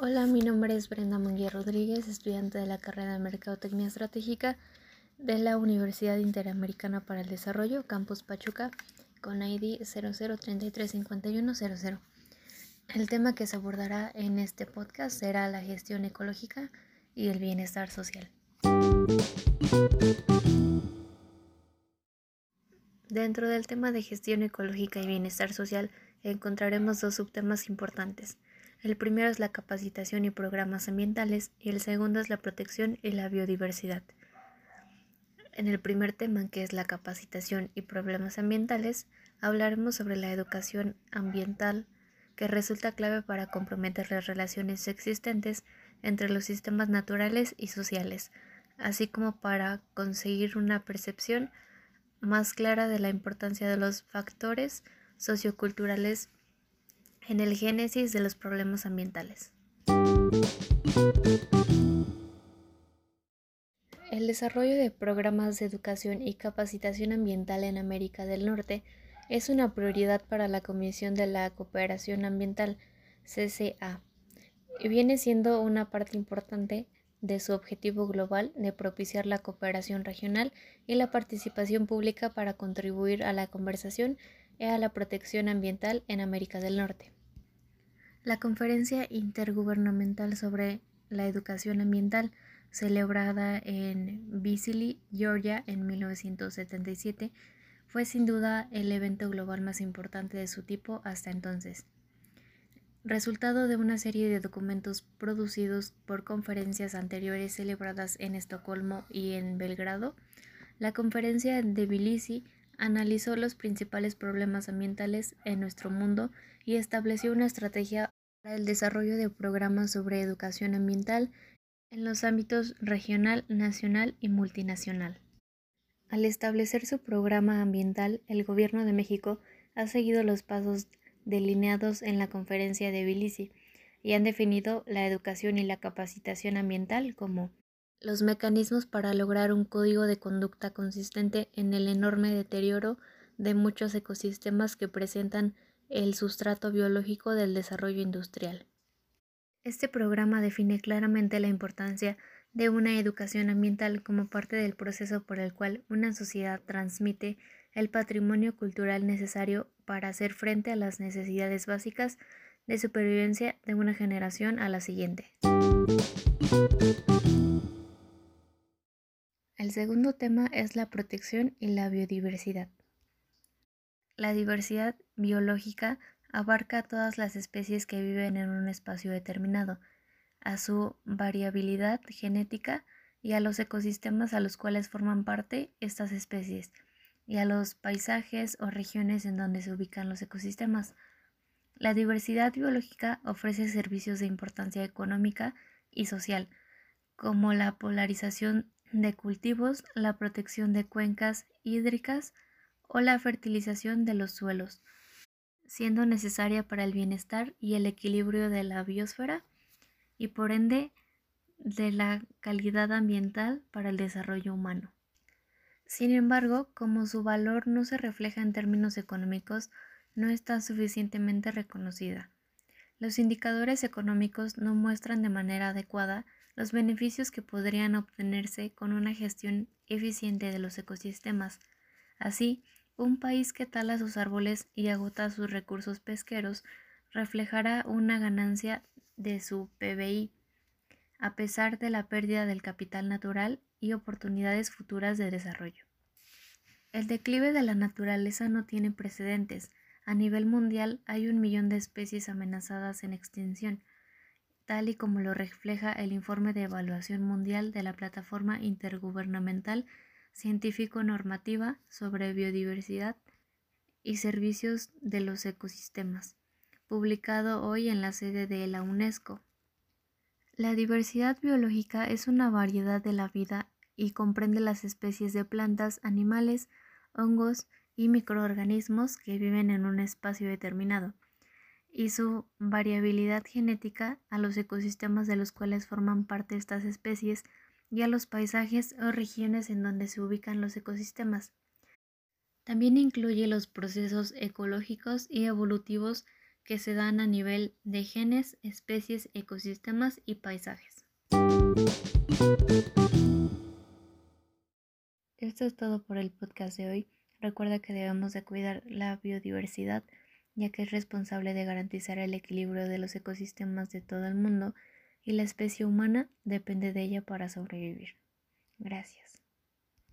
Hola, mi nombre es Brenda Munguía Rodríguez, estudiante de la carrera de Mercadotecnia Estratégica de la Universidad Interamericana para el Desarrollo, Campus Pachuca, con ID 00335100. El tema que se abordará en este podcast será la gestión ecológica y el bienestar social. Dentro del tema de gestión ecológica y bienestar social encontraremos dos subtemas importantes. El primero es la capacitación y programas ambientales y el segundo es la protección y la biodiversidad. En el primer tema, que es la capacitación y problemas ambientales, hablaremos sobre la educación ambiental que resulta clave para comprometer las relaciones existentes entre los sistemas naturales y sociales, así como para conseguir una percepción más clara de la importancia de los factores socioculturales en el génesis de los problemas ambientales. El desarrollo de programas de educación y capacitación ambiental en América del Norte es una prioridad para la Comisión de la Cooperación Ambiental, CCA, y viene siendo una parte importante de su objetivo global de propiciar la cooperación regional y la participación pública para contribuir a la conversación y a la protección ambiental en América del Norte. La Conferencia Intergubernamental sobre la Educación Ambiental, celebrada en Visaly, Georgia, en 1977, fue sin duda el evento global más importante de su tipo hasta entonces. Resultado de una serie de documentos producidos por conferencias anteriores celebradas en Estocolmo y en Belgrado, la conferencia de Tbilisi analizó los principales problemas ambientales en nuestro mundo y estableció una estrategia para el desarrollo de programas sobre educación ambiental en los ámbitos regional, nacional y multinacional. Al establecer su programa ambiental, el Gobierno de México ha seguido los pasos delineados en la conferencia de Tbilisi y han definido la educación y la capacitación ambiental como los mecanismos para lograr un código de conducta consistente en el enorme deterioro de muchos ecosistemas que presentan el sustrato biológico del desarrollo industrial. Este programa define claramente la importancia de una educación ambiental como parte del proceso por el cual una sociedad transmite el patrimonio cultural necesario para hacer frente a las necesidades básicas de supervivencia de una generación a la siguiente. El segundo tema es la protección y la biodiversidad. La diversidad biológica abarca a todas las especies que viven en un espacio determinado, a su variabilidad genética y a los ecosistemas a los cuales forman parte estas especies, y a los paisajes o regiones en donde se ubican los ecosistemas. La diversidad biológica ofrece servicios de importancia económica y social, como la polarización de cultivos, la protección de cuencas hídricas o la fertilización de los suelos, siendo necesaria para el bienestar y el equilibrio de la biosfera y por ende de la calidad ambiental para el desarrollo humano. Sin embargo, como su valor no se refleja en términos económicos, no está suficientemente reconocida. Los indicadores económicos no muestran de manera adecuada los beneficios que podrían obtenerse con una gestión eficiente de los ecosistemas. Así, un país que tala sus árboles y agota sus recursos pesqueros reflejará una ganancia de su PBI, a pesar de la pérdida del capital natural y oportunidades futuras de desarrollo. El declive de la naturaleza no tiene precedentes. A nivel mundial hay un millón de especies amenazadas en extinción, tal y como lo refleja el informe de evaluación mundial de la Plataforma Intergubernamental Científico-Normativa sobre Biodiversidad y Servicios de los Ecosistemas, publicado hoy en la sede de la UNESCO. La diversidad biológica es una variedad de la vida y comprende las especies de plantas, animales, hongos y microorganismos que viven en un espacio determinado, y su variabilidad genética a los ecosistemas de los cuales forman parte estas especies y a los paisajes o regiones en donde se ubican los ecosistemas. También incluye los procesos ecológicos y evolutivos que se dan a nivel de genes, especies, ecosistemas y paisajes. Esto es todo por el podcast de hoy. Recuerda que debemos de cuidar la biodiversidad, ya que es responsable de garantizar el equilibrio de los ecosistemas de todo el mundo y la especie humana depende de ella para sobrevivir. Gracias.